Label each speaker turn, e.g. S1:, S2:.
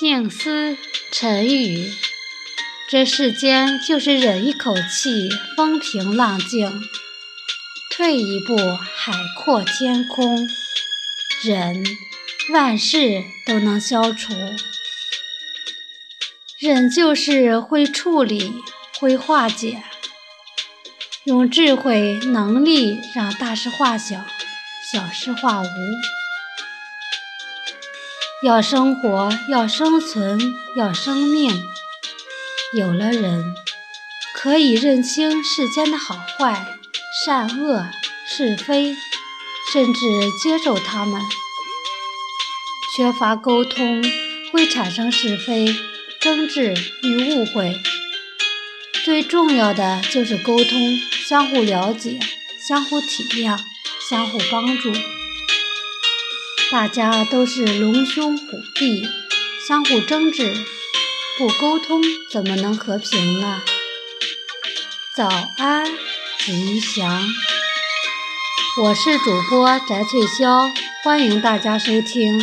S1: 静思沉语，这世间就是忍一口气，风平浪静；退一步，海阔天空。忍，万事都能消除。忍就是会处理，会化解，用智慧能力让大事化小，小事化无。要生活，要生存，要生命。有了人，可以认清世间的好坏、善恶、是非，甚至接受他们。缺乏沟通，会产生是非、争执与误会。最重要的就是沟通，相互了解，相互体谅，相互帮助。大家都是龙兄虎弟，相互争执，不沟通怎么能和平呢？早安，吉祥！我是主播翟翠潇，欢迎大家收听。